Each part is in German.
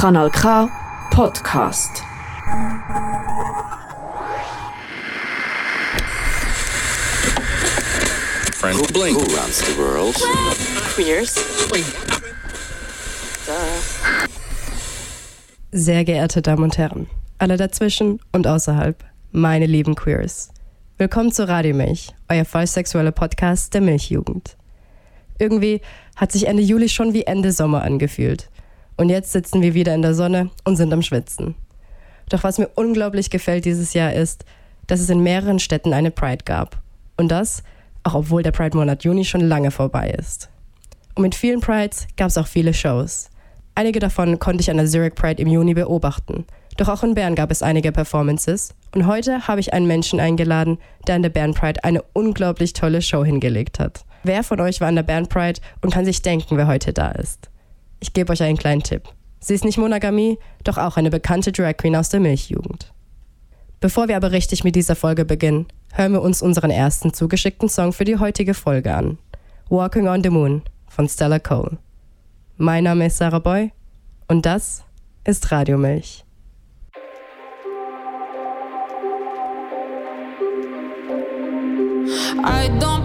Kanal K Podcast. Friend. Who, blink. Who runs the world? Queers. Sehr geehrte Damen und Herren, alle dazwischen und außerhalb, meine lieben Queers. Willkommen zu Radio Milch, euer vollsexueller Podcast der Milchjugend. Irgendwie hat sich Ende Juli schon wie Ende Sommer angefühlt. Und jetzt sitzen wir wieder in der Sonne und sind am Schwitzen. Doch was mir unglaublich gefällt dieses Jahr ist, dass es in mehreren Städten eine Pride gab. Und das, auch obwohl der Pride-Monat Juni schon lange vorbei ist. Und mit vielen Prides gab es auch viele Shows. Einige davon konnte ich an der Zurich Pride im Juni beobachten. Doch auch in Bern gab es einige Performances. Und heute habe ich einen Menschen eingeladen, der an der Bern Pride eine unglaublich tolle Show hingelegt hat. Wer von euch war an der Bern Pride und kann sich denken, wer heute da ist? Ich gebe euch einen kleinen Tipp. Sie ist nicht Monogamie, doch auch eine bekannte Drag Queen aus der Milchjugend. Bevor wir aber richtig mit dieser Folge beginnen, hören wir uns unseren ersten zugeschickten Song für die heutige Folge an. Walking on the Moon von Stella Cole. Mein Name ist Sarah Boy und das ist Radio Milch. I don't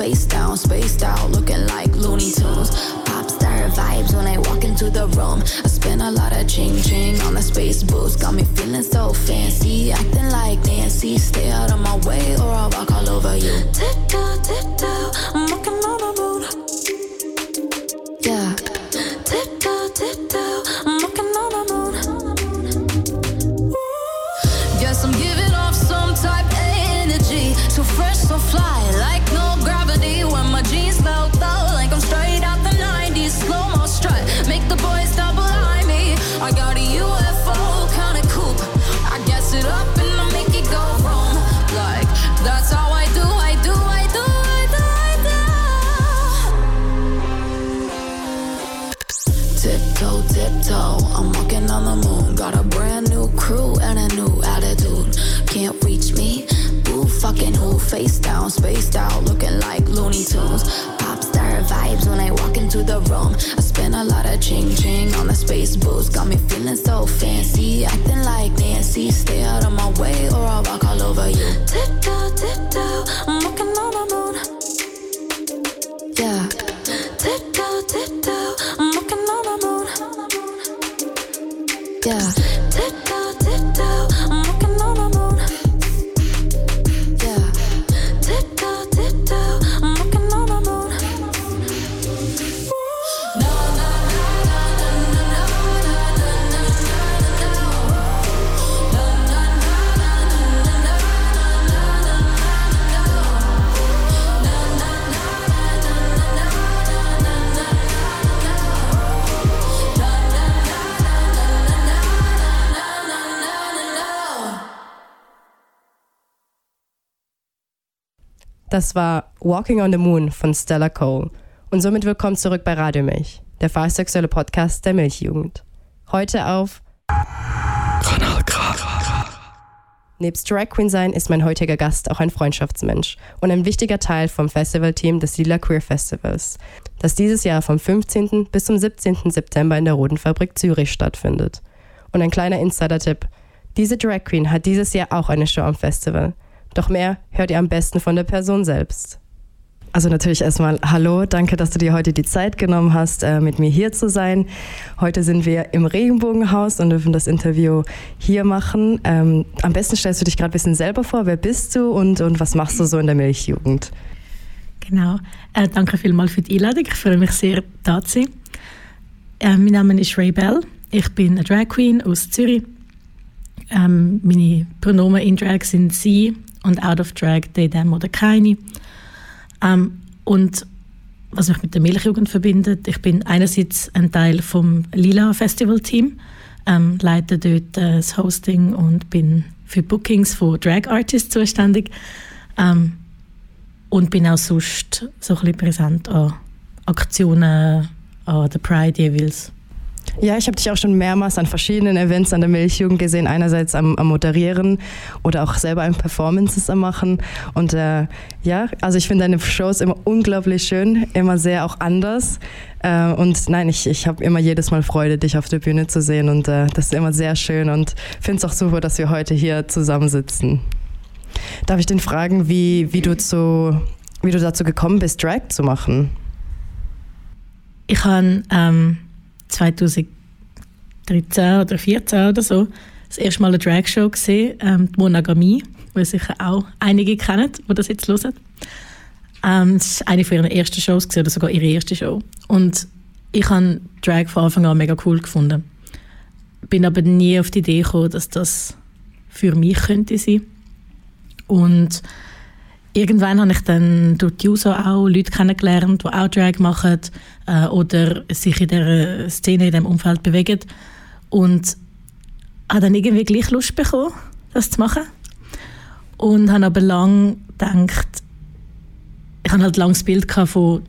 Face down, Das war Walking on the Moon von Stella Cole. Und somit willkommen zurück bei Radio Milch, der fahrsexuelle Podcast der Milchjugend. Heute auf Kanal. Nebst Drag Queen sein ist mein heutiger Gast auch ein Freundschaftsmensch und ein wichtiger Teil vom Festivalteam des Lila Queer Festivals, das dieses Jahr vom 15. bis zum 17. September in der Roten Fabrik Zürich stattfindet. Und ein kleiner Insider-Tipp: Diese Drag Queen hat dieses Jahr auch eine Show am Festival. Doch mehr hört ihr am besten von der Person selbst. Also natürlich erstmal Hallo, danke, dass du dir heute die Zeit genommen hast, äh, mit mir hier zu sein. Heute sind wir im Regenbogenhaus und dürfen das Interview hier machen. Ähm, am besten stellst du dich gerade ein bisschen selber vor. Wer bist du und, und was machst du so in der Milchjugend? Genau. Äh, danke vielmals für die Einladung. Ich freue mich sehr, da zu sein. Äh, mein Name ist Ray Bell. Ich bin eine Drag Queen aus Zürich. Ähm, meine Pronomen in Drag sind sie und out of Drag, they, them oder keine. Ähm, und was mich mit der Milchjugend verbindet. Ich bin einerseits ein Teil vom Lila Festival Team, ähm, leite dort äh, das Hosting und bin für Bookings von Drag Artists zuständig ähm, und bin auch sonst so ein bisschen präsent an Aktionen an der Pride jeweils. Ja, ich habe dich auch schon mehrmals an verschiedenen Events an der Milchjugend gesehen. Einerseits am, am Moderieren oder auch selber ein Performances am Machen. Und äh, ja, also ich finde deine Shows immer unglaublich schön, immer sehr auch anders. Äh, und nein, ich, ich habe immer jedes Mal Freude, dich auf der Bühne zu sehen. Und äh, das ist immer sehr schön. Und finde es auch super, dass wir heute hier zusammensitzen. Darf ich den fragen, wie, wie, du, zu, wie du dazu gekommen bist, Drag zu machen? Ich habe ähm, 2013 oder 2014 oder so das erste Mal eine Dragshow gesehen, ähm, die Monogamie, die sicher auch einige kennen, die das jetzt hören. Ähm, das war eine von ihren ersten Shows gewesen, oder sogar ihre erste Show. Und ich habe Drag von Anfang an mega cool gefunden. Bin aber nie auf die Idee gekommen, dass das für mich könnte sein. Und irgendwann habe ich dann durch die User auch Leute kennengelernt, die auch Drag machen äh, oder sich in dieser Szene, in diesem Umfeld bewegen. Und habe dann irgendwie gleich Lust bekommen, das zu machen. Und habe aber lange gedacht, ich habe halt lange das Bild von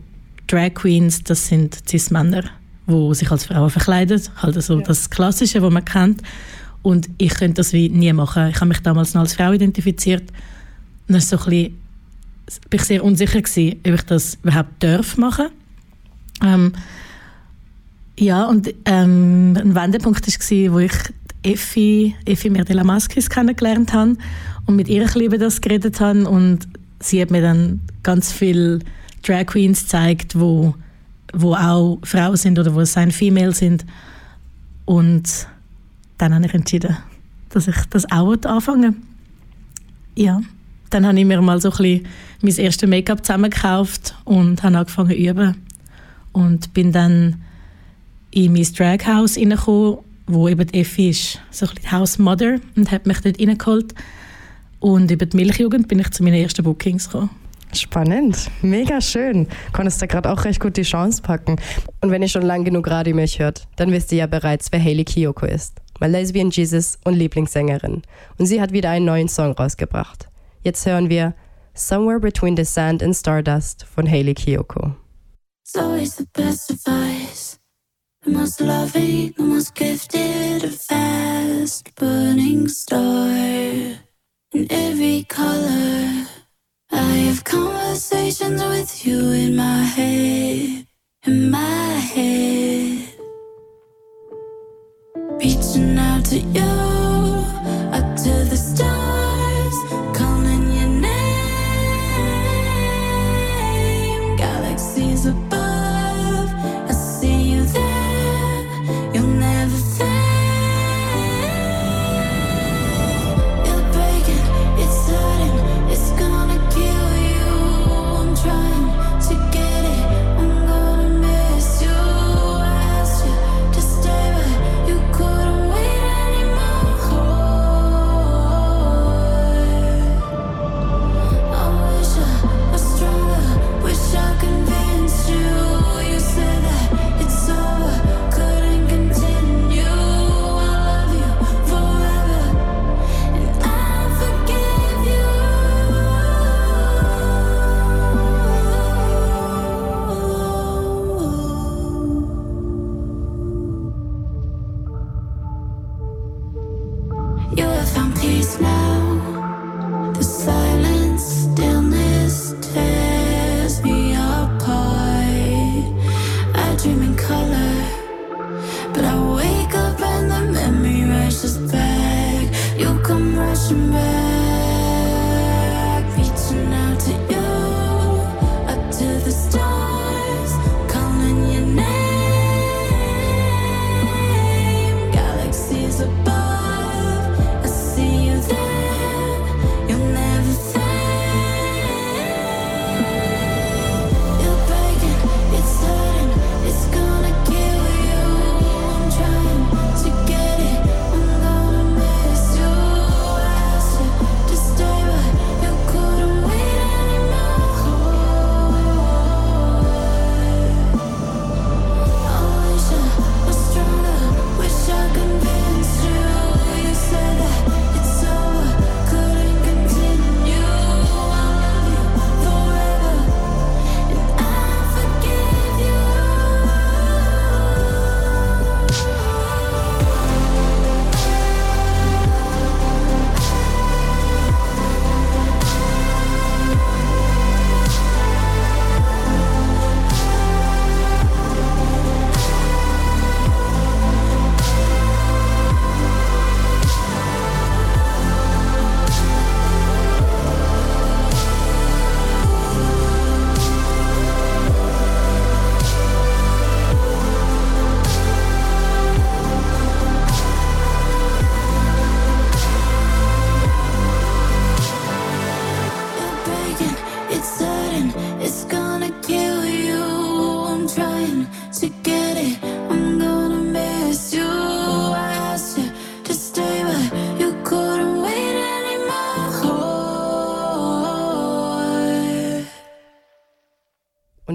Drag Queens, das sind Cis-Männer, die sich als Frauen verkleiden. Halt also ja. das Klassische, was man kennt. Und ich könnte das wie nie machen. Ich habe mich damals noch als Frau identifiziert. Und das ist so ein bisschen bin ich sehr unsicher gewesen, ob ich das überhaupt darf machen. Ähm, ja, und ähm, ein Wendepunkt war, wo ich Effi, Effi Merdela kennengelernt habe und mit ihr über das geredet habe und sie hat mir dann ganz viele Drag Queens gezeigt, wo, wo auch Frauen sind oder wo sein Female sind. Und dann habe ich entschieden, dass ich das auch anfangen Ja dann habe ich mir mal so ein bisschen mein erstes Make-up zusammengekauft und habe angefangen zu üben. Und bin dann in mein Draghouse reingekommen, wo eben die Effi ist, so ein bisschen und hat mich dort reingeholt. Und über die Milchjugend bin ich zu meinen ersten Bookings gekommen. Spannend, mega schön. Konntest da gerade auch recht gut die Chance packen. Und wenn ihr schon lang genug Radio Milch hört, dann wisst ihr ja bereits, wer Hayley Kiyoko ist. Mein Lesbian Jesus und Lieblingssängerin. Und sie hat wieder einen neuen Song rausgebracht. Jetzt hören wir Somewhere Between the Sand and Stardust von Hayley Kiyoko. It's always the best advice. The most loving, the most gifted, a fast burning star in every color. I have conversations with you in my head, in my head. Reaching out to you, up to the stars.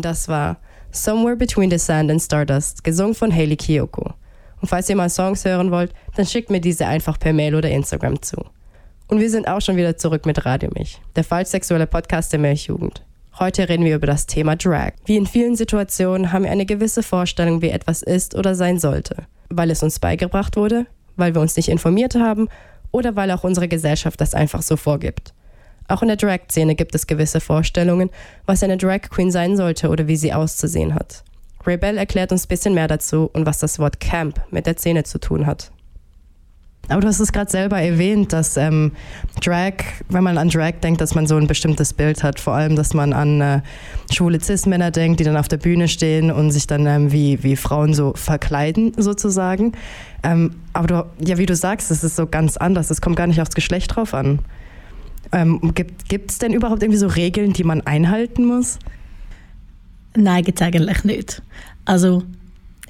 Das war Somewhere Between the Sand and Stardust, gesungen von Hayley Kiyoko. Und falls ihr mal Songs hören wollt, dann schickt mir diese einfach per Mail oder Instagram zu. Und wir sind auch schon wieder zurück mit Radio Mich, der falsch sexuelle Podcast der Milchjugend. Heute reden wir über das Thema Drag. Wie in vielen Situationen haben wir eine gewisse Vorstellung, wie etwas ist oder sein sollte. Weil es uns beigebracht wurde, weil wir uns nicht informiert haben oder weil auch unsere Gesellschaft das einfach so vorgibt. Auch in der Drag-Szene gibt es gewisse Vorstellungen, was eine Drag Queen sein sollte oder wie sie auszusehen hat. Ray Bell erklärt uns ein bisschen mehr dazu und was das Wort Camp mit der Szene zu tun hat. Aber du hast es gerade selber erwähnt, dass ähm, Drag, wenn man an Drag denkt, dass man so ein bestimmtes Bild hat. Vor allem, dass man an äh, schwule Cis-Männer denkt, die dann auf der Bühne stehen und sich dann ähm, wie, wie Frauen so verkleiden, sozusagen. Ähm, aber du, ja, wie du sagst, es ist so ganz anders. Es kommt gar nicht aufs Geschlecht drauf an. Ähm, gibt es denn überhaupt irgendwie so Regeln, die man einhalten muss? Nein, gibt es eigentlich nicht. Also,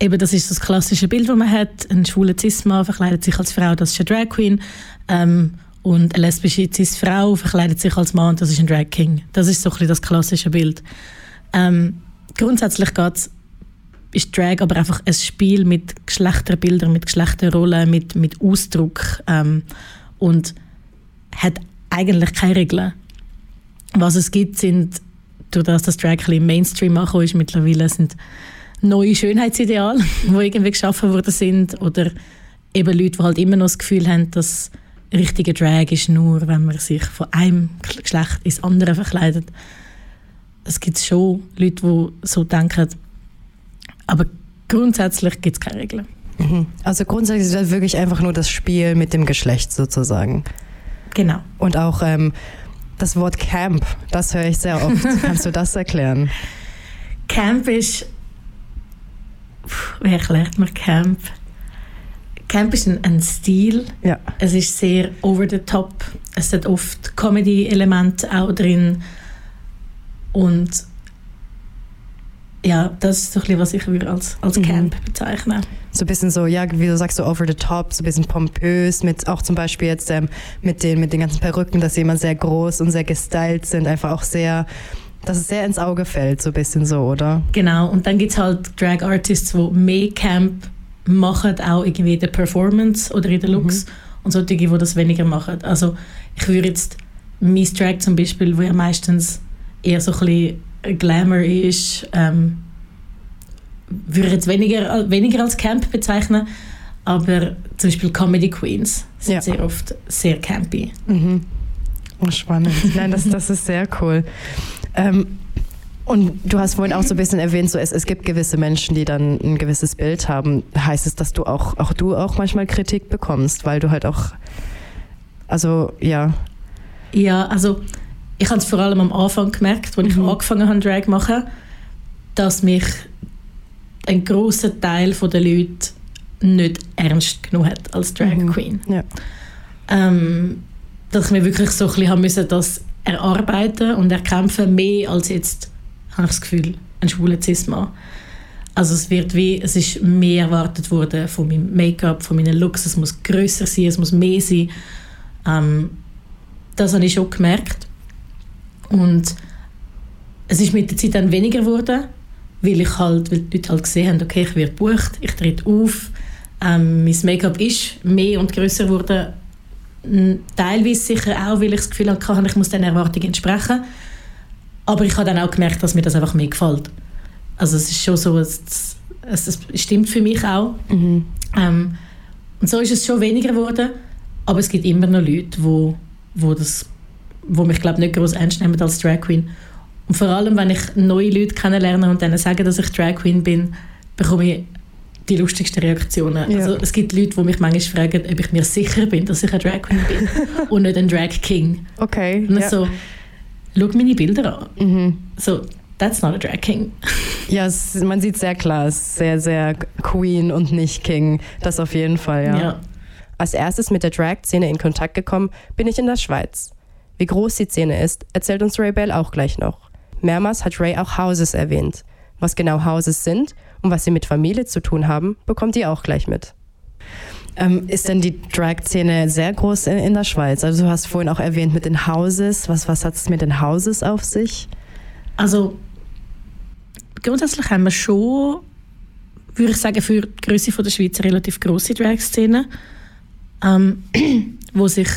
eben, das ist das klassische Bild, das man hat. Ein schwuler Cis-Mann verkleidet sich als Frau, das ist eine Drag Queen. Ähm, und eine lesbische Cis-Frau verkleidet sich als Mann, das ist ein Drag King. Das ist so ein bisschen das klassische Bild. Ähm, grundsätzlich geht's, ist Drag aber einfach ein Spiel mit Geschlechterbildern, mit Geschlechterrollen, mit, mit Ausdruck ähm, und hat eigentlich keine Regeln. Was es gibt, sind, durch das das Drag ein Mainstream angekommen ist, mittlerweile sind neue Schönheitsideale, die irgendwie geschaffen worden sind oder eben Leute, die halt immer noch das Gefühl haben, dass richtige Drag ist nur, wenn man sich von einem Geschlecht ins andere verkleidet. Es gibt schon Leute, die so denken, aber grundsätzlich gibt es keine Regeln. Mhm. Also grundsätzlich ist das wirklich einfach nur das Spiel mit dem Geschlecht sozusagen. Genau. Und auch ähm, das Wort Camp, das höre ich sehr oft. Kannst du das erklären? Camp ist. Puh, Wie erklärt man Camp? Camp ist ein, ein Stil. Ja. Es ist sehr over the top. Es hat oft Comedy-Elemente auch drin. Und ja, das ist so ein bisschen, was ich würde als, als Camp bezeichnen So ein bisschen so, ja, wie du sagst, so over the top, so ein bisschen pompös, mit auch zum Beispiel jetzt ähm, mit, den, mit den ganzen Perücken, dass sie immer sehr groß und sehr gestylt sind, einfach auch sehr, dass es sehr ins Auge fällt, so ein bisschen so, oder? Genau, und dann gibt es halt Drag Artists, die mehr Camp machen, auch irgendwie in der Performance oder in den Looks und solche, die das weniger machen. Also ich würde jetzt Miss Drag zum Beispiel, wo ja meistens eher so ein bisschen Glamour ist, ähm, würde ich jetzt weniger, weniger als Camp bezeichnen, aber zum Beispiel Comedy Queens sind Ja. sehr oft sehr campy. Oh, spannend. Nein, das, das ist sehr cool. Ähm, und du hast vorhin auch so ein bisschen erwähnt, so es, es gibt gewisse Menschen, die dann ein gewisses Bild haben. Heißt es, dass du auch, auch du auch manchmal Kritik bekommst, weil du halt auch, also ja, Ja, also ich habe es vor allem am Anfang gemerkt, als ich angefangen habe, Drag zu machen, dass mich ein großer Teil der Leute nicht ernst genommen hat als Drag Queen. ja. Ähm, dass ich mir wirklich so ein bisschen haben müssen, das erarbeiten und erkämpfen, mehr als jetzt, habe ich das Gefühl, ein schwuler Cis-Mann. Also es wird wie, es ist mehr erwartet worden von meinem Make-up, von meinen Looks, es muss größer sein, es muss mehr sein. Ähm, das habe ich schon gemerkt. Und es ist mit der Zeit dann weniger geworden, weil ich halt, weil die Leute halt gesehen haben, okay, ich werde gebucht, ich trete auf, ähm, mein Make-up ist mehr und größer geworden. Teilweise sicher auch, weil ich das Gefühl hatte, ich muss den Erwartungen entsprechen. Aber ich habe dann auch gemerkt, dass mir das einfach mehr gefällt. Also es ist schon so, es, es, es stimmt für mich auch. Ähm, und so ist es schon weniger geworden, aber es gibt immer noch Leute, wo, wo, das, wo mich glaube nicht groß ernst nehmen als Drag Queen. Und vor allem, wenn ich neue Leute kennenlerne und denen sage, dass ich Drag Queen bin, bekomme ich die lustigsten Reaktionen. Ja. Also es gibt Leute, die mich manchmal fragen, ob ich mir sicher bin, dass ich ein Drag Queen bin und nicht ein Drag King. Okay. Und ja. so, schau meine Bilder an. So, that's not a Drag King. Ja, es, man sieht sehr klar, es ist sehr, sehr Queen und nicht King. Das auf jeden Fall, ja. Ja. Als erstes mit der Drag-Szene in Kontakt gekommen bin ich in der Schweiz. Wie groß die Szene ist, erzählt uns Ray Bell auch gleich noch. Mehrmals hat Ray auch Houses erwähnt. Was genau Houses sind und was sie mit Familie zu tun haben, bekommt ihr auch gleich mit. Ähm, ist denn die Drag-Szene sehr groß in, in, der Schweiz? Also du hast vorhin auch erwähnt mit den Houses. Was, was hat es mit den Houses auf sich? Also grundsätzlich haben wir schon, würde ich sagen, für die Größe der Schweiz eine relativ große Drag-Szene, ähm, wo sich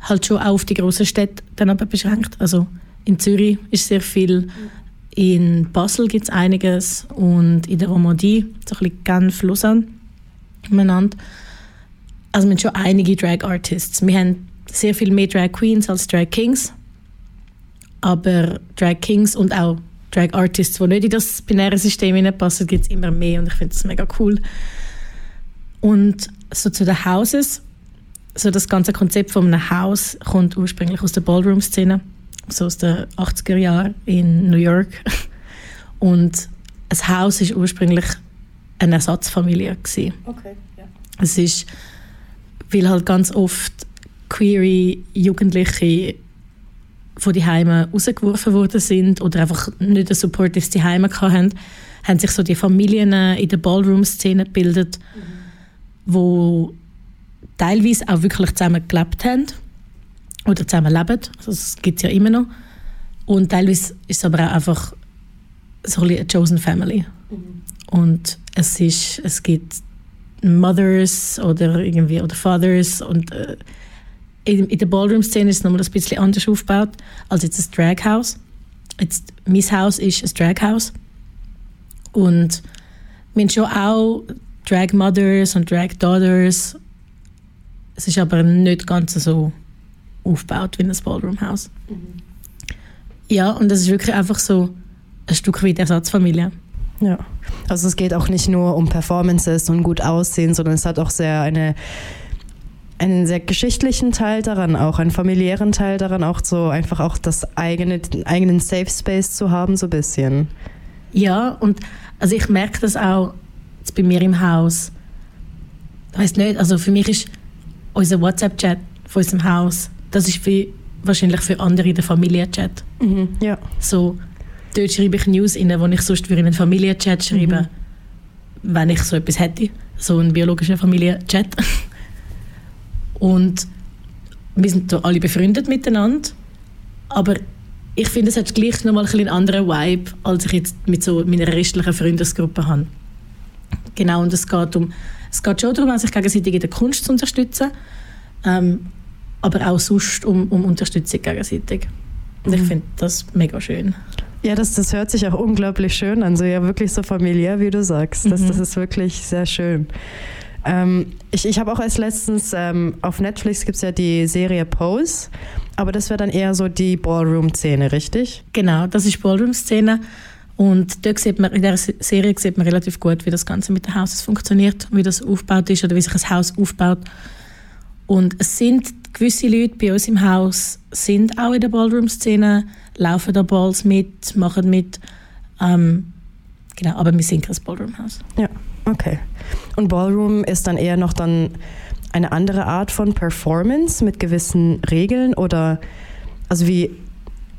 halt schon auch auf die grossen Städte dann aber beschränkt. Also in Zürich ist sehr viel, in Basel gibt es einiges und in der Romandie, so ein bisschen Genf, Lausanne umeinander. Also wir haben schon einige Drag Artists. Wir haben sehr viel mehr Drag Queens als Drag Kings. Aber Drag Kings und auch Drag Artists, die nicht in das binäre System hineinpassen, gibt es immer mehr und ich finde das mega cool. Und so zu den Houses, so das ganze Konzept von einem Haus kommt ursprünglich aus der Ballroom-Szene, so aus den 80er Jahren in New York. Und ein Haus ist ursprünglich eine Ersatzfamilie gewesen. Okay, ja. Es ist, weil halt ganz oft queere Jugendliche von die Heime rausgeworfen worden sind oder einfach nicht den Support, den sie Heime hatten, haben sich so die Familien in der Ballroom-Szene gebildet, mhm. wo teilweise auch wirklich zusammen gelebt haben oder zusammen leben. Also das gibt es ja immer noch. Und teilweise ist es aber auch einfach so ein eine Chosen Family. Mhm. Und es, ist, es gibt Mothers oder irgendwie oder Fathers und äh, in, in der Ballroom-Szene ist es nochmal ein bisschen anders aufgebaut als jetzt ein Draghouse. Jetzt, mein Haus ist ein Draghouse und wir haben schon auch Drag Mothers und Drag Daughters es ist aber nicht ganz so aufgebaut wie ein Ballroom-Haus. Mhm. Ja, und es ist wirklich einfach so ein Stück weit Ersatzfamilie. Ja, also es geht auch nicht nur um Performances und gut aussehen, sondern es hat auch sehr eine einen sehr geschichtlichen Teil daran, auch einen familiären Teil daran, auch so einfach auch das eigene, den eigenen Safe Space zu haben, so ein bisschen. Ja, und also ich merke das auch bei mir im Haus. Ich weiß nicht, also für mich ist unser WhatsApp-Chat von unserem Haus, das ist wie wahrscheinlich für andere der Familienchat. Mhm, ja. So, dort schreibe ich News rein, die ich sonst für einen Familienchat schreibe, mhm. wenn ich so etwas hätte. So einen biologischen Familienchat. Und wir sind alle befreundet miteinander, aber ich finde, es hat gleich nochmal ein einen anderen Vibe, als ich jetzt mit so meiner restlichen Freundesgruppe habe. Genau, und es geht um es geht schon darum, sich gegenseitig in der Kunst zu unterstützen, ähm, aber auch sonst um, um Unterstützung gegenseitig. Und ich mhm. finde das mega schön. Ja, das, das hört sich auch unglaublich schön an, so ja wirklich so familiär, wie du sagst. Das, mhm. das ist wirklich sehr schön. Ähm, ich ich habe auch als letztens ähm, auf Netflix gibt es ja die Serie Pose, aber das wäre dann eher so die Ballroom-Szene, richtig? Genau, das ist Ballroom-Szene. Und dort sieht man, in dieser Serie sieht man relativ gut, wie das Ganze mit den Houses funktioniert, wie das aufgebaut ist oder wie sich ein Haus aufbaut. Und es sind gewisse Leute bei uns im Haus sind auch in der Ballroom-Szene, laufen da Balls mit, machen mit. Ähm, genau, aber wir sind kein Ballroom-Haus. Ja, okay. Und Ballroom ist dann eher noch dann eine andere Art von Performance mit gewissen Regeln oder also wie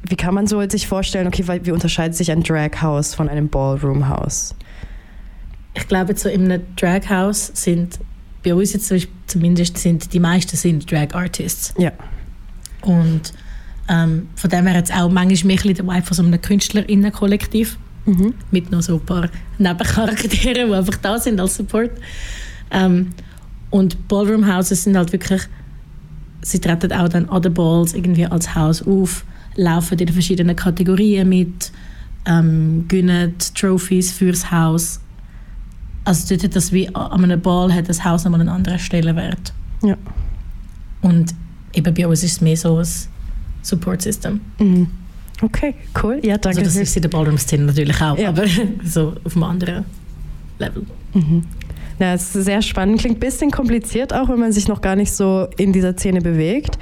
wie kann man so sich vorstellen, okay, wie unterscheidet sich ein Drag-House von einem Ballroom-House? Ich glaube, so in einem Drag-House sind bei uns jetzt zumindest sind die meisten sind Drag-Artists. Ja. Und ähm, von dem her jetzt auch manchmal mehr Vibe von so einem KünstlerInnen-Kollektiv. Mhm. Mit noch so ein paar Nebencharakteren, die einfach da sind als Support. Ähm, und Ballroom-Houses sind halt wirklich, sie treten auch dann an den Balls irgendwie als Haus auf laufen in verschiedenen Kategorien mit, ähm, gewinnen Trophies fürs Haus. Also dort das wie an einem Ball hat das Haus nochmal einen anderen Stellenwert. Ja. Und eben bei uns ist es mehr so ein Support-System. Mhm. Okay, cool. Ja, danke. Also das ist in der Ballroom-Szene natürlich auch, ja. aber so auf einem anderen Level. Mhm. Ja, es ist sehr spannend. Klingt ein bisschen kompliziert auch, wenn man sich noch gar nicht so in dieser Szene bewegt.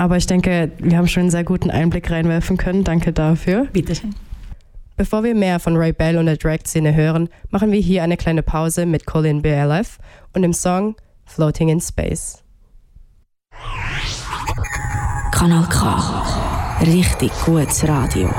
Aber ich denke, wir haben schon einen sehr guten Einblick reinwerfen können. Danke dafür. Bitte schön. Bevor wir mehr von Ray Bell und der Drag-Szene hören, machen wir hier eine kleine Pause mit Colin BLF und dem Song Floating in Space. Kanal K. Richtig gutes Radio.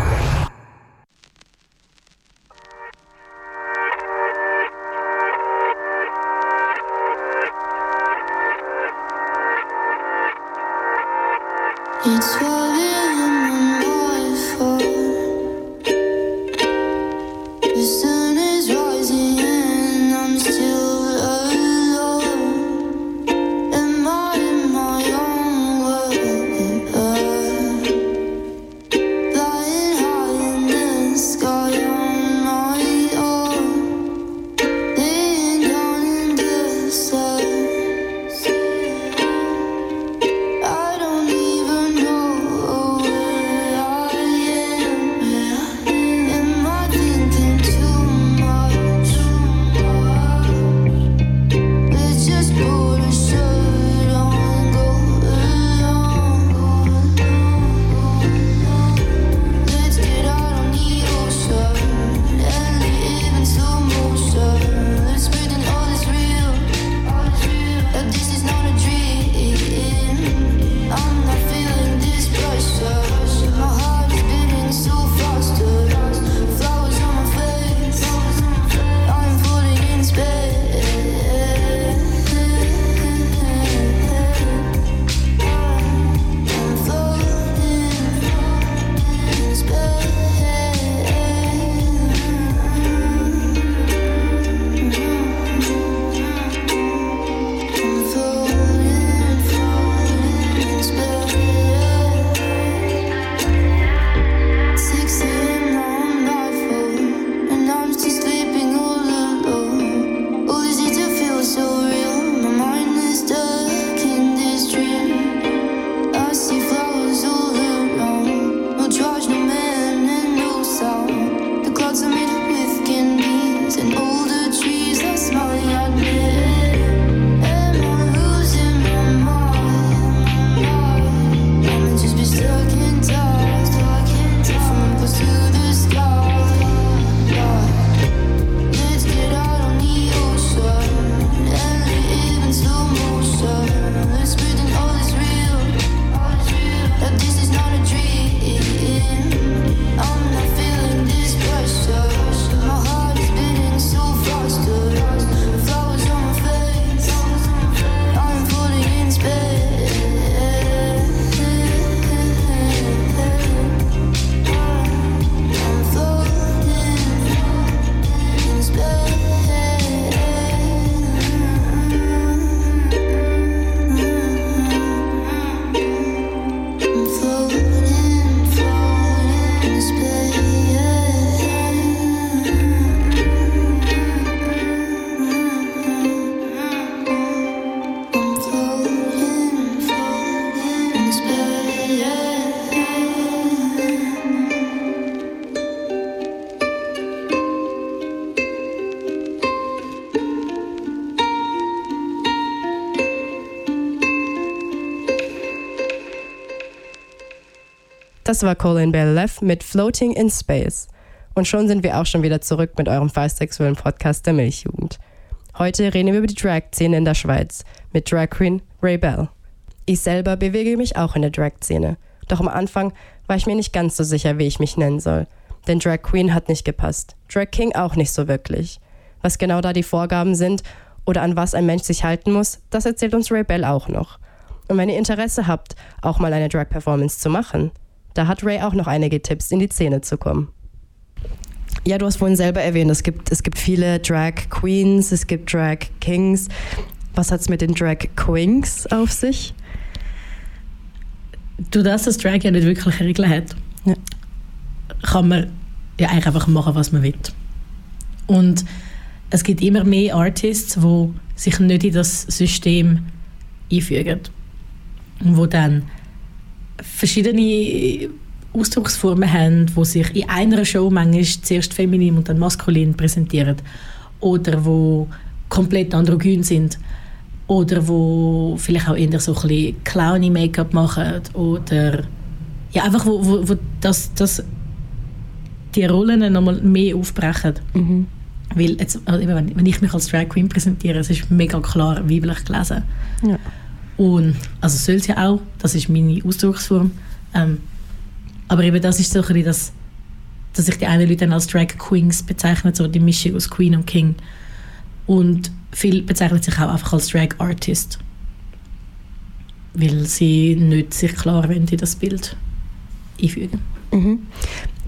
Das war Colin Bell Leff mit Floating in Space. Und schon sind wir auch schon wieder zurück mit eurem bisexuellen Podcast der Milchjugend. Heute reden wir über die Drag-Szene in der Schweiz mit Drag Queen Ray Bell. Ich selber bewege mich auch in der Drag-Szene. Doch am Anfang war ich mir nicht ganz so sicher, wie ich mich nennen soll. Denn Drag Queen hat nicht gepasst. Drag King auch nicht so wirklich. Was genau da die Vorgaben sind oder an was ein Mensch sich halten muss, das erzählt uns Ray Bell auch noch. Und wenn ihr Interesse habt, auch mal eine Drag-Performance zu machen, da hat Ray auch noch einige Tipps, in die Szene zu kommen. Ja, du hast vorhin selber erwähnt, es gibt, es gibt viele Drag Queens, es gibt Drag Kings. Was hat es mit den Drag Queens auf sich? Du, dass das Drag ja nicht wirklich Regeln hat, Ja. kann man ja eigentlich einfach machen, was man will. Und es gibt immer mehr Artists, die sich nicht in das System einfügen. Und wo dann verschiedene Ausdrucksformen haben, die sich in einer Show manchmal zuerst feminin und dann maskulin präsentieren. Oder wo komplett androgyn sind. Oder wo vielleicht auch eher so ein bisschen Clowny-Make-up machen. Oder ja, einfach wo, wo, wo das, das die Rollen nochmal mehr aufbrechen. Weil jetzt, also wenn ich mich als Drag Queen präsentiere, es ist mega klar weiblich gelesen. Ja. Und, also soll es ja auch, das ist meine Ausdrucksform. Ähm, aber eben das ist so ein bisschen das, dass sich die einen Leute dann als Drag Queens bezeichnen, so die Mischung aus Queen und King. Und viele bezeichnen sich auch einfach als Drag Artist. Weil sie nicht sich klar wollen in das Bild einfügen.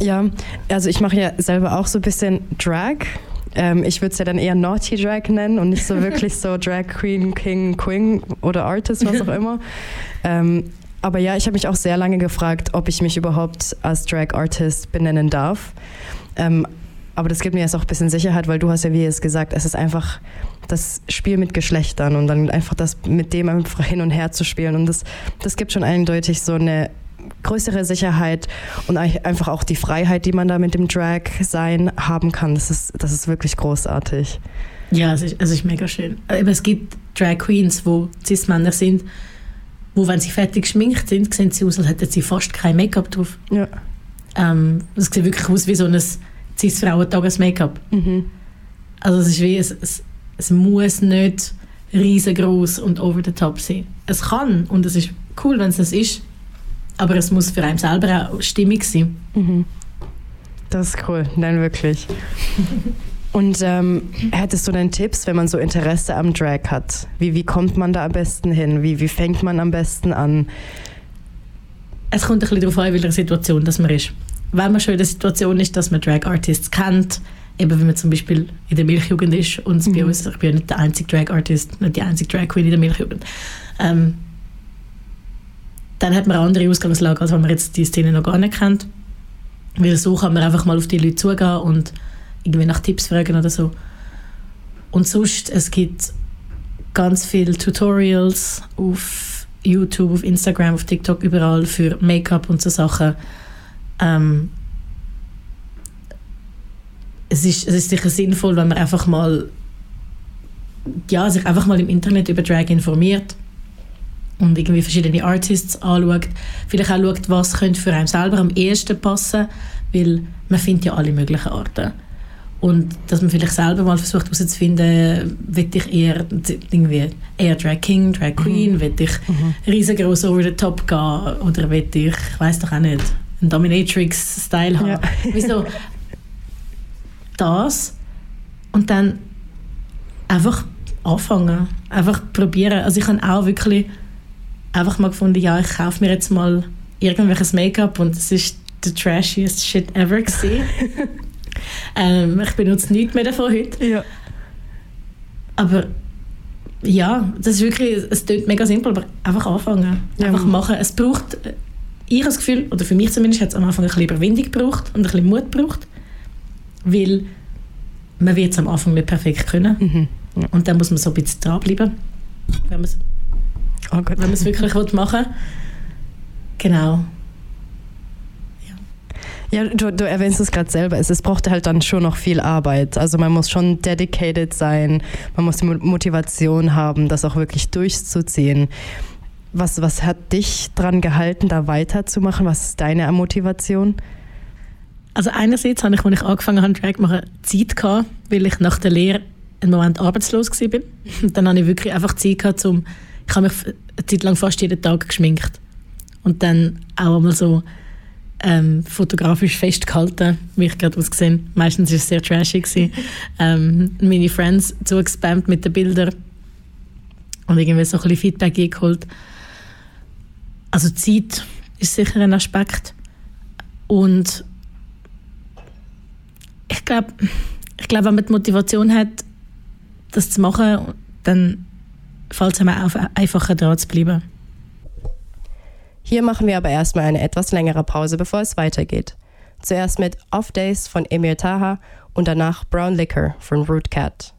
Ja, also ich mache ja selber auch so ein bisschen Drag. Ähm, ich würde es ja dann eher Naughty Drag nennen und nicht so wirklich so Drag Queen, King, Queen oder Artist, was auch immer. Ähm, aber ja, ich habe mich auch sehr lange gefragt, ob ich mich überhaupt als Drag Artist benennen darf. Ähm, aber das gibt mir jetzt auch ein bisschen Sicherheit, weil du hast ja, wie es gesagt, es ist einfach das Spiel mit Geschlechtern und dann einfach das mit dem einfach hin und her zu spielen. Und das, das gibt schon eindeutig so eine größere Sicherheit und einfach auch die Freiheit, die man da mit dem Drag sein haben kann. Das ist, das ist wirklich großartig. Ja, es ist, es ist mega schön. Aber es gibt Drag Queens, wo Cis-Männer sind, wo, wenn sie fertig geschminkt sind, sehen sie aus, als hätten sie fast kein Make-up drauf. Ja. Ähm, es sieht wirklich aus wie so ein Cis-Frauentages-Make-up. Mhm. Also es ist wie, es, es, es muss nicht riesengroß und over the top sein. Es kann und es ist cool, wenn es das ist, aber es muss für einen selber auch stimmig sein. Das ist cool, nein, wirklich. Und ähm, hättest du denn Tipps, wenn man so Interesse am Drag hat? Wie, wie kommt man da am besten hin? Wie, wie fängt man am besten an? Es kommt ein bisschen darauf an, in welcher Situation das man ist. Wenn man schon in der Situation ist, dass man Drag Artists kennt, eben wie man zum Beispiel in der Milchjugend ist und bei uns, ich bin ja nicht der einzige Drag Artist, nicht die einzige Drag Queen in der Milchjugend, ähm, dann hat man eine andere Ausgangslage, als wenn man jetzt die Szene noch gar nicht kennt. Weil so kann man einfach mal auf die Leute zugehen und irgendwie nach Tipps fragen oder so. Und sonst, es gibt ganz viele Tutorials auf YouTube, auf Instagram, auf TikTok, überall für Make-up und so Sachen. Ähm, es, ist, es ist sicher sinnvoll, wenn man einfach mal ja, sich einfach mal im Internet über Drag informiert und irgendwie verschiedene Artists anschaut. Vielleicht auch schaut, was könnte für einen selber am ehesten passen, weil man findet ja alle möglichen Arten. Und dass man vielleicht selber mal versucht herauszufinden, will ich eher, irgendwie, eher Drag King, Drag Queen, will ich riesengroß over the top gehen oder will ich, ich weiß doch auch nicht, einen Dominatrix-Style haben. Ja. Wieso? Das und dann einfach anfangen, einfach probieren. Also ich habe auch wirklich einfach mal gefunden, ja, ich kaufe mir jetzt mal irgendwelches Make-up und es ist the trashiest shit ever gewesen. ähm, ich benutze nichts mehr davon heute. Ja. Aber ja, das ist wirklich, es klingt mega simpel, aber einfach anfangen. Ja. Einfach machen. Es braucht, äh, ich habe das Gefühl, oder für mich zumindest, hat es am Anfang ein bisschen Überwindung gebraucht und ein bisschen Mut gebraucht, weil man wird es am Anfang nicht perfekt können. Und dann muss man so ein bisschen dranbleiben, wenn man es Oh Gott. wenn man es wirklich will machen Genau. Ja, du, du erwähnst es gerade selber. Es, es braucht halt dann schon noch viel Arbeit. Also man muss schon dedicated sein, man muss die Mo- Motivation haben, das auch wirklich durchzuziehen. Was, was hat dich dran gehalten, da weiterzumachen? Was ist deine Motivation? Also einerseits habe ich, als ich angefangen habe, Drag machen, Zeit gehabt, weil ich nach der Lehre einen Moment arbeitslos war. Und dann habe ich wirklich einfach Zeit gehabt, um, ich habe mich eine Zeit lang fast jeden Tag geschminkt. Und dann auch einmal so ähm, fotografisch festgehalten, wie ich gerade ausgesehen Meistens war es sehr trashig. ähm, meine Friends zugespammt mit den Bildern und irgendwie so ein bisschen Feedback eingeholt. Also Zeit ist sicher ein Aspekt. Und ich glaube, ich glaub, wenn man die Motivation hat, das zu machen, dann fällt es einem auf, einfacher dran zu bleiben. Hier machen wir aber erstmal eine etwas längere Pause, bevor es weitergeht. Zuerst mit Off Days von Emir Taha und danach Brown Liquor von Root Cat.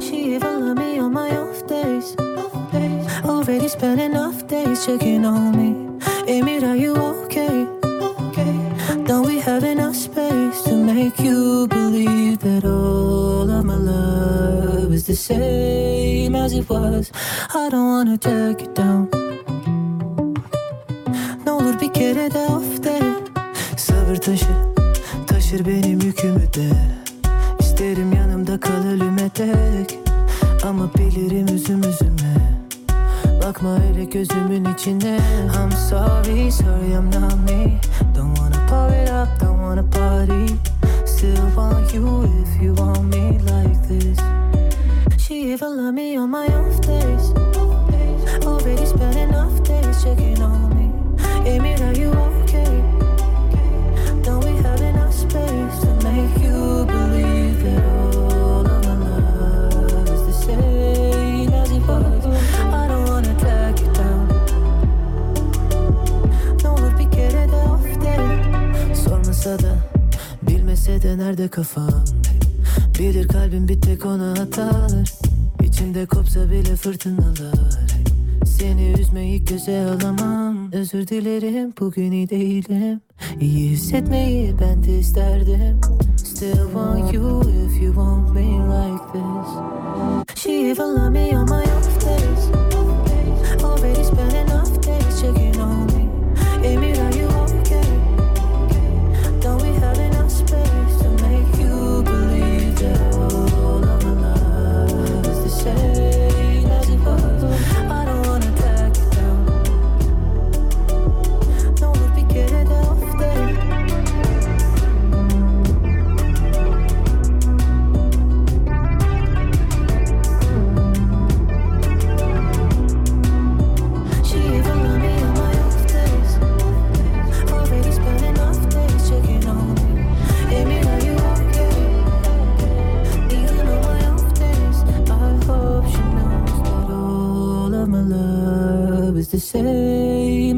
She even let me on my off days. Already spent enough days checking on me. Amy, are you okay? Don't we have enough space to make you believe that all of my love is the same as it was? I don't wanna drag you down. Ne olur bir kere de off de. Sabır taşı taşır benim yükümü de. İsterim yanımda kal ölüme dek Ama bilirim üzüm üzüme Bakma öyle gözümün içine. I'm sorry, sorry I'm not me. Don't wanna pour it up, don't wanna party. Still want you if you want me like this. She even let me on my off days. Already spent enough days checking on me. Amy, are you okay? Bilmese de nerede kafam? Bilir kalbim bir tek ona atar. İçimde kopsa bile fırtınalar. Seni üzmeyi göze alamam Özür dilerim bugün iyi değilim İyi hissetmeyi ben de isterdim Still want you if you want me like this She even let me on my off days Already spent enough days checking on me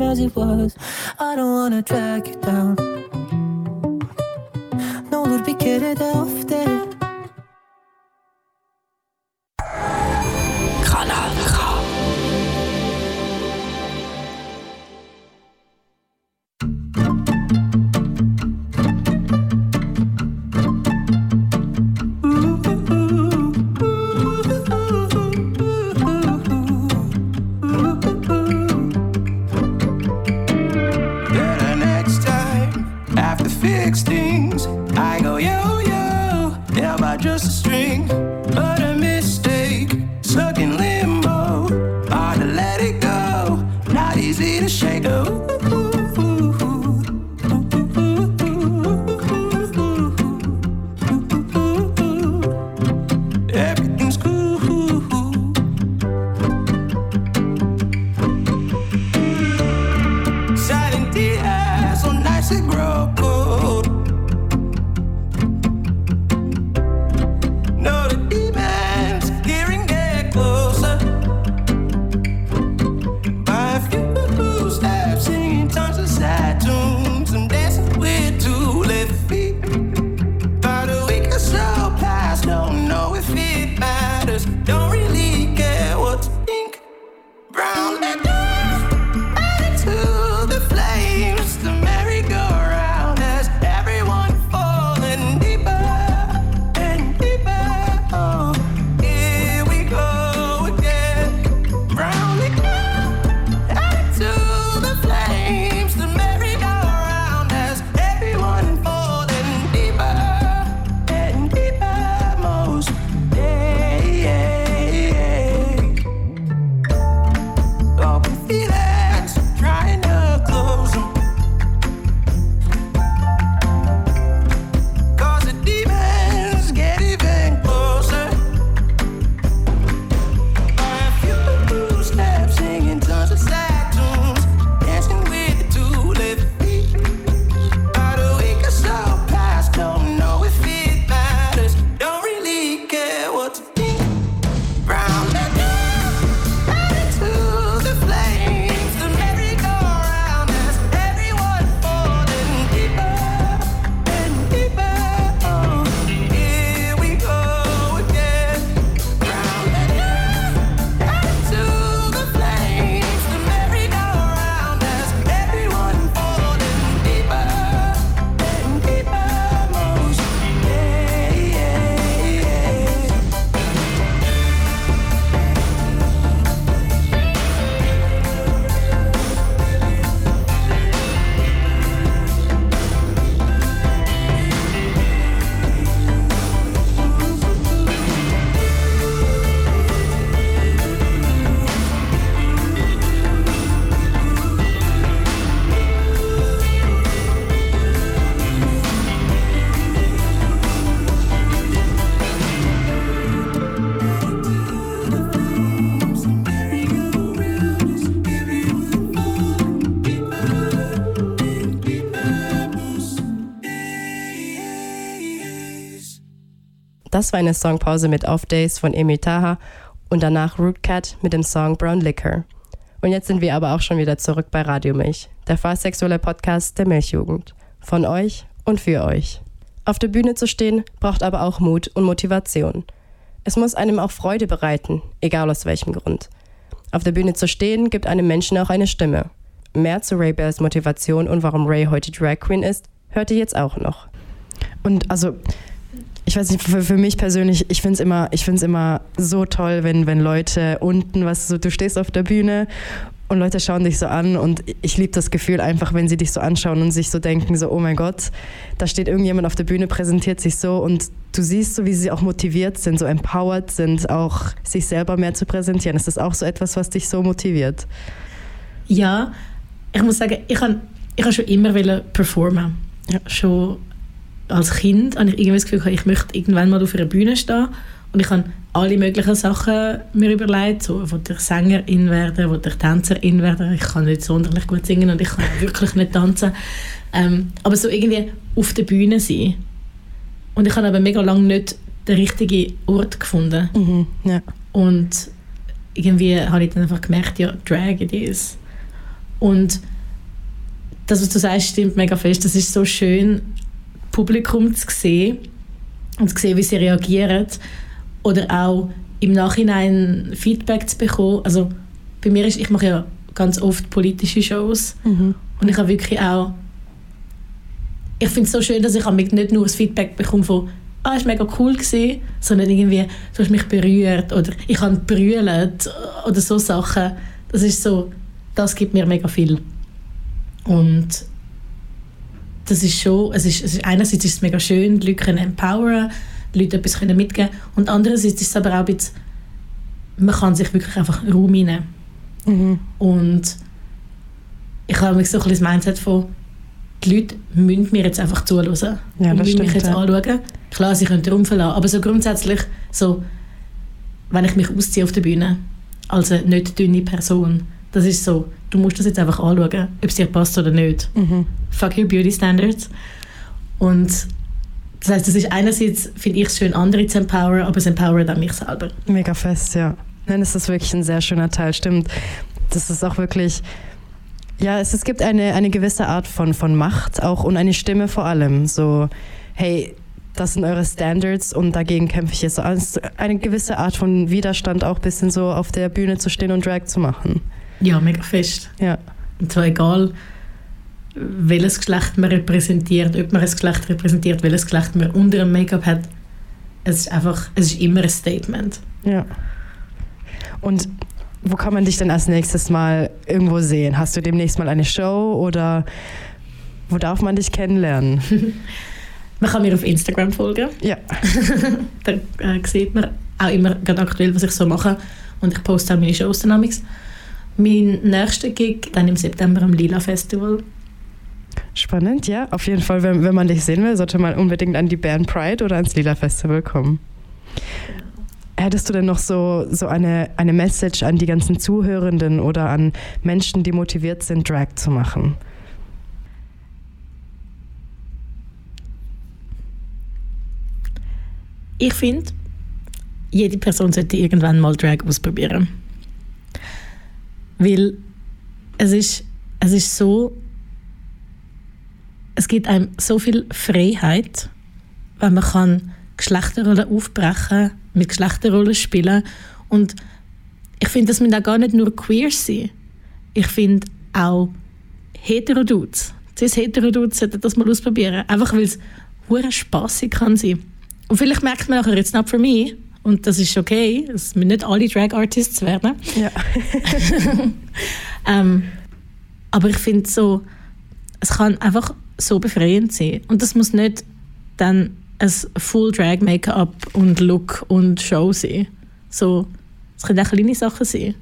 as it was. I don't wanna drag you down. Olur bir kere de off Das war eine Songpause mit Off Days von Emil Taha und danach Rootcat mit dem Song Brown Liquor. Und jetzt sind wir aber auch schon wieder zurück bei Radio Milch, der fahrsexuelle Podcast der Milchjugend. Von euch und für euch. Auf der Bühne zu stehen braucht aber auch Mut und Motivation. Es muss einem auch Freude bereiten, egal aus welchem Grund. Auf der Bühne zu stehen gibt einem Menschen auch eine Stimme. Mehr zu Ray Bells Motivation und warum Ray heute Drag Queen ist, hört ihr jetzt auch noch. Und also, ich weiß nicht, für, für mich persönlich, ich finde es immer, ich find's immer so toll, wenn, wenn Leute unten, was so, du stehst auf der Bühne und Leute schauen dich so an und ich liebe das Gefühl einfach, wenn sie dich so anschauen und sich so denken, so, oh mein Gott, da steht irgendjemand auf der Bühne, präsentiert sich so und du siehst so, wie sie auch motiviert sind, so empowered sind, auch sich selber mehr zu präsentieren. Ist das auch so etwas, was dich so motiviert? Ja, ich muss sagen, ich habe ich hab schon immer performen. Ja. Schon als Kind habe ich irgendwie das Gefühl, gehabt, ich möchte irgendwann mal auf einer Bühne stehen und ich habe alle möglichen Sachen mir überlegt, so, wollte ich Sängerin werden, wollte ich Tänzerin werden, ich kann nicht sonderlich gut singen und ich kann wirklich nicht tanzen, ähm, aber so irgendwie auf der Bühne sein. Und ich habe aber mega lange nicht den richtigen Ort gefunden. Mhm, ja. Und irgendwie habe ich dann einfach gemerkt, ja, Drag it is. Und das, was du sagst, stimmt mega fest. Das ist so schön, Publikum zu sehen und zu sehen, wie sie reagieren. Oder auch im Nachhinein Feedback zu bekommen. Also bei mir ist, ich mache ja ganz oft politische Shows Mhm. und ich habe wirklich auch ich finde es so schön, dass ich nicht nur das Feedback bekomme von ah, es war mega cool gewesen, sondern irgendwie, du hast mich berührt oder ich habe brüllt oder so Sachen. Das ist so, das gibt mir mega viel. Und das ist schon, es ist, es ist einerseits ist es mega schön, die Leute können empoweren, die Leute etwas können mitgeben und andererseits ist es aber auch ein bisschen, man kann sich wirklich einfach Raum nehmen. Mhm. Und ich habe mich so ein bisschen das Mindset von, die Leute müssen mir jetzt einfach zuhören. Ja, das müssen mich stimmt, jetzt ja. anschauen. Klar, sie können den Raum verlassen, aber so grundsätzlich, so, wenn ich mich ausziehe auf der Bühne, als eine nicht dünne Person, das ist so, du musst das jetzt einfach anschauen, ob es dir passt oder nicht. Mhm. Fuck your beauty standards. Und das heißt, das ist einerseits, finde ich es schön, andere zu empowern, aber es empowert auch mich selber. Mega fest, ja. Nein, es ist wirklich ein sehr schöner Teil, stimmt. Das ist auch wirklich, ja, es, es gibt eine, eine gewisse Art von, von Macht auch und eine Stimme vor allem. So, hey, das sind eure Standards und dagegen kämpfe ich jetzt. Also eine gewisse Art von Widerstand auch ein bisschen so auf der Bühne zu stehen und Drag zu machen. Ja, mega fest. Ja, Und zwar egal, welches Geschlecht man repräsentiert, ob man ein Geschlecht repräsentiert, welches Geschlecht man unter dem Make-up hat. Es ist einfach, es ist immer ein Statement. ja. Und wo kann man dich denn als nächstes Mal irgendwo sehen? Hast du demnächst mal eine Show oder wo darf man dich kennenlernen? Man kann mir auf Instagram folgen. Ja. Da äh, sieht man auch immer ganz aktuell, was ich so mache. Und ich poste auch meine Shows dynamics. Mein nächster Gig dann im September am Lila Festival. Spannend, ja. Auf jeden Fall, wenn, wenn man dich sehen will, sollte man unbedingt an die Band Pride oder ans Lila Festival kommen. Hättest du denn noch so, so eine, eine Message an die ganzen Zuhörenden oder an Menschen, die motiviert sind, Drag zu machen? Ich finde, jede Person sollte irgendwann mal Drag ausprobieren. Weil es ist, es ist so, es gibt einem so viel Freiheit, wenn man kann Geschlechterrollen aufbrechen, mit Geschlechterrollen spielen und ich finde, das müssen auch gar nicht nur queer sein. Ich finde auch Heterodudes, cis-Heterodudes sollten das mal ausprobieren, einfach weil es hure spaßig kann sein. Und vielleicht merkt man nachher, it's not for me. Und das ist okay. Es müssen nicht alle Drag-Artists werden. Ja. Ähm, aber ich finde so, es kann einfach so befreiend sein. Und das muss nicht dann ein Full Drag Make-up und Look und Show sein. So, es können auch kleine Sachen sein.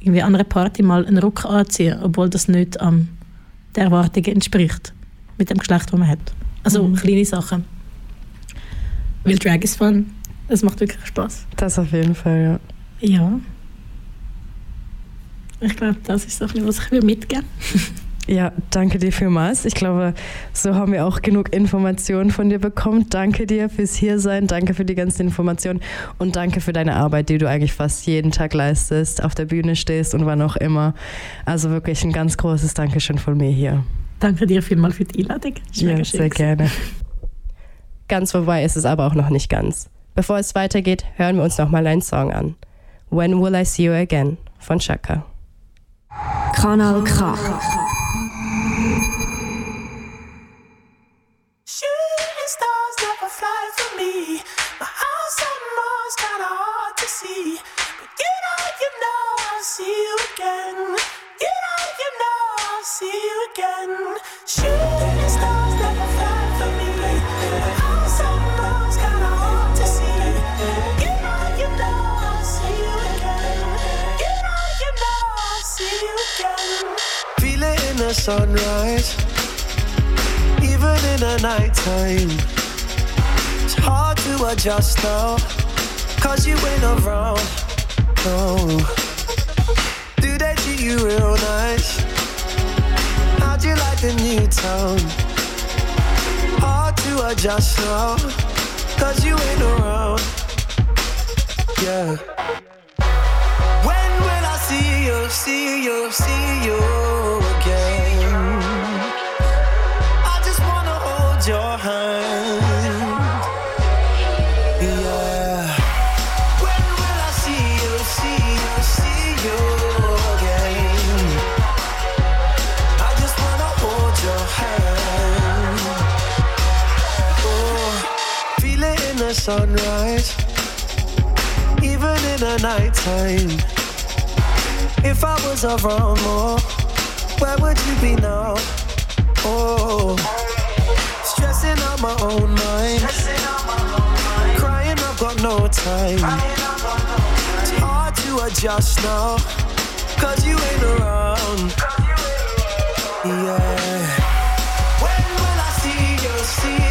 Irgendwie an einer Party mal einen Rock anziehen, obwohl das nicht ähm, der Erwartung entspricht. Mit dem Geschlecht, das man hat. Also kleine Sachen. Weil Drag ist fun. Es macht wirklich Spaß. Das auf jeden Fall, ja. Ja. Ich glaube, das ist bisschen, was ich will mitgeben Ja, danke dir vielmals. Ich glaube, so haben wir auch genug Informationen von dir bekommen. Danke dir fürs Hiersein, danke für die ganzen Informationen und danke für deine Arbeit, die du eigentlich fast jeden Tag leistest, auf der Bühne stehst und wann auch immer. Also wirklich ein ganz großes Dankeschön von mir hier. Danke dir vielmals für die Einladung. Ja, sehr gerne. Ganz vorbei ist es aber auch noch nicht ganz. Bevor es weitergeht, hören wir uns nochmal einen Song an. When Will I See You Again von Chaka. Kanal K. Shooting stars never fly Sunrise, even in the nighttime. It's hard to adjust now, cause you ain't around. No. Do they treat you real nice? How'd you like the new town? Hard to adjust now, cause you ain't around. Yeah. When will I see you, see you, see you sunrise even in the nighttime. If I was around more, where would you be now? Oh, stressing out my own mind, crying I've got no time. It's hard to adjust now, cause you ain't around. Yeah. When will I see you, see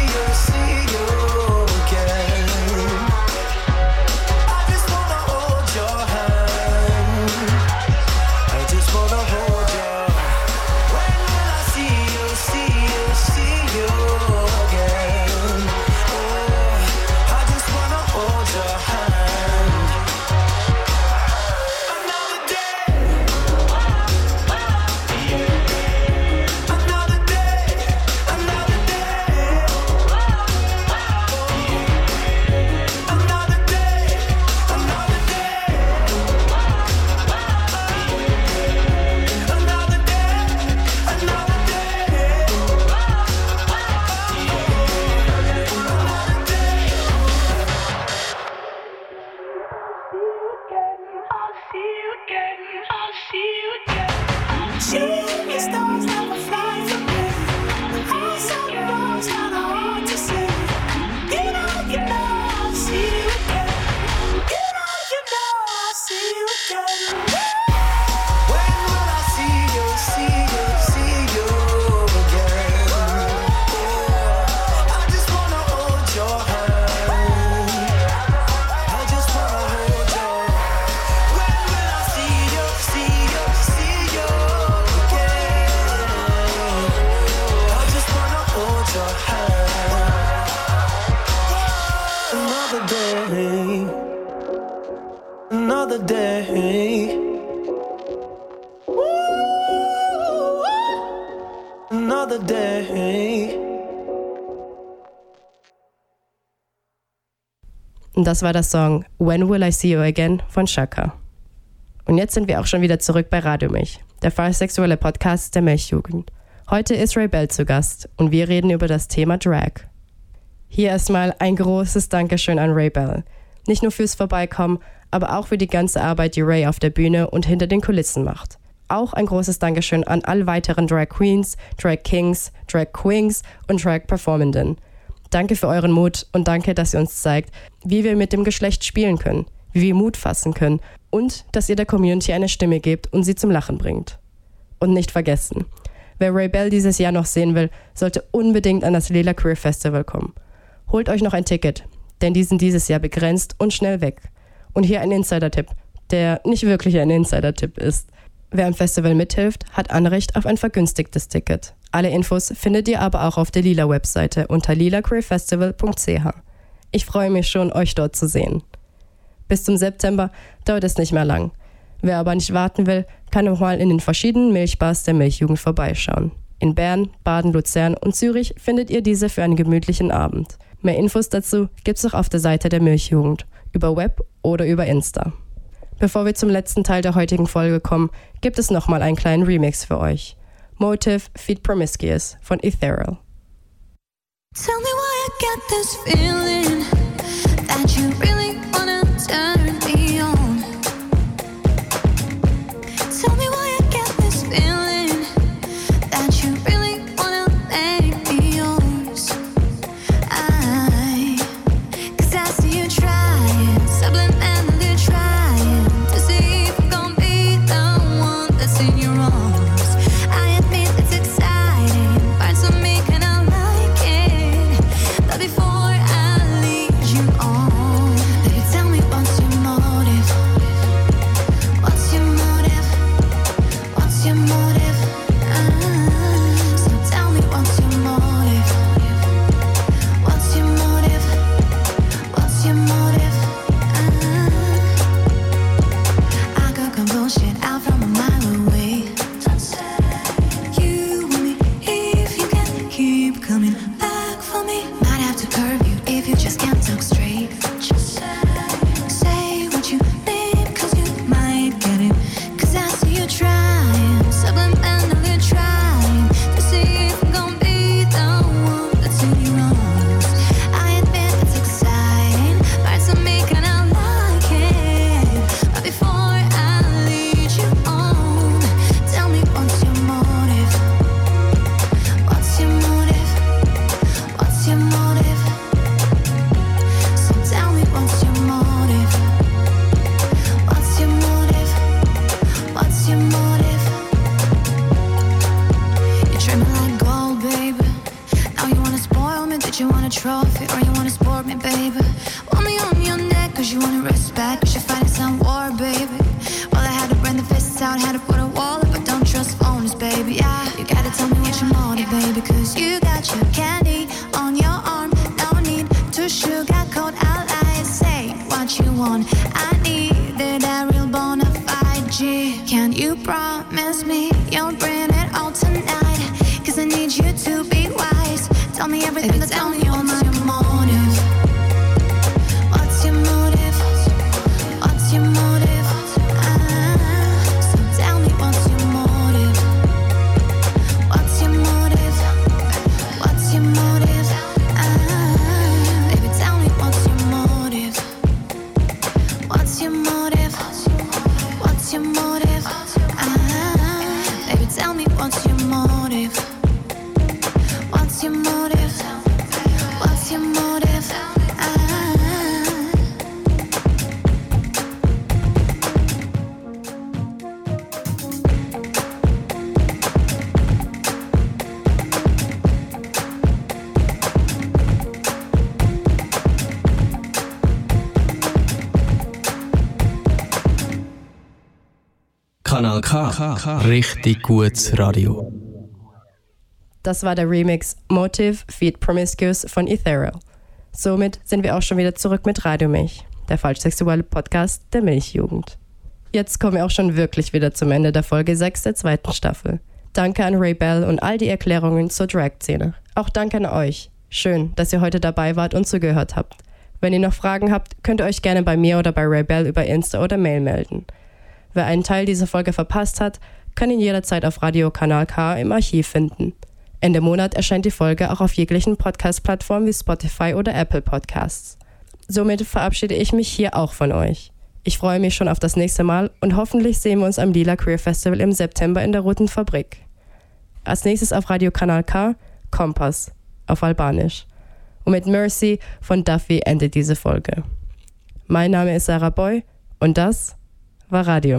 das war der Song When Will I See You Again von Chaka. Und jetzt sind wir auch schon wieder zurück bei Radio Milch, der sexuelle Podcast der Milchjugend. Heute ist Ray Bell zu Gast und wir reden über das Thema Drag. Hier erstmal ein großes Dankeschön an Ray Bell. Nicht nur fürs Vorbeikommen, aber auch für die ganze Arbeit, die Ray auf der Bühne und hinter den Kulissen macht. Auch ein großes Dankeschön an all weiteren Drag Queens, Drag Kings, Drag Queens und Drag Performenden. Danke für euren Mut und danke, dass ihr uns zeigt, wie wir mit dem Geschlecht spielen können, wie wir Mut fassen können und dass ihr der Community eine Stimme gebt und sie zum Lachen bringt. Und nicht vergessen, wer Ray Bell dieses Jahr noch sehen will, sollte unbedingt an das Lila Queer Festival kommen. Holt euch noch ein Ticket, denn die sind dieses Jahr begrenzt und schnell weg. Und hier ein Insider-Tipp, der nicht wirklich ein Insider-Tipp ist. Wer am Festival mithilft, hat Anrecht auf ein vergünstigtes Ticket. Alle Infos findet ihr aber auch auf der Lila-Webseite unter lilaqueerfestival.ch. Ich freue mich schon, euch dort zu sehen. Bis zum September dauert es nicht mehr lang. Wer aber nicht warten will, kann auch mal in den verschiedenen Milchbars der Milchjugend vorbeischauen. In Bern, Baden, Luzern und Zürich findet ihr diese für einen gemütlichen Abend. Mehr Infos dazu gibt's auch auf der Seite der Milchjugend, über Web oder über Insta. Bevor wir zum letzten Teil der heutigen Folge kommen, gibt es nochmal einen kleinen Remix für euch. Motive Feed Promiscuous von Ethereal. Tell me why I get this feeling that you really Richtig gutes Radio. Das war der Remix Motive Feed Promiscuous von Ethereal. Somit sind wir auch schon wieder zurück mit Radio Milch, der falschsexuelle Podcast der Milchjugend. Jetzt kommen wir auch schon wirklich wieder zum Ende der Folge 6 der zweiten Staffel. Danke an Ray Bell und all die Erklärungen zur Drag-Szene. Auch danke an euch. Schön, dass ihr heute dabei wart und zugehört habt. Wenn ihr noch Fragen habt, könnt ihr euch gerne bei mir oder bei Ray Bell über Insta oder Mail melden. Wer einen Teil dieser Folge verpasst hat, kann ihn jederzeit auf Radio Kanal K im Archiv finden. Ende Monat erscheint die Folge auch auf jeglichen Podcast-Plattformen wie Spotify oder Apple Podcasts. Somit verabschiede ich mich hier auch von euch. Ich freue mich schon auf das nächste Mal und hoffentlich sehen wir uns am Lila Queer Festival im September in der Roten Fabrik. Als nächstes auf Radio Kanal K, Kompass, auf Albanisch. Und mit Mercy von Duffy endet diese Folge. Mein Name ist Sarah Boy und das war Radio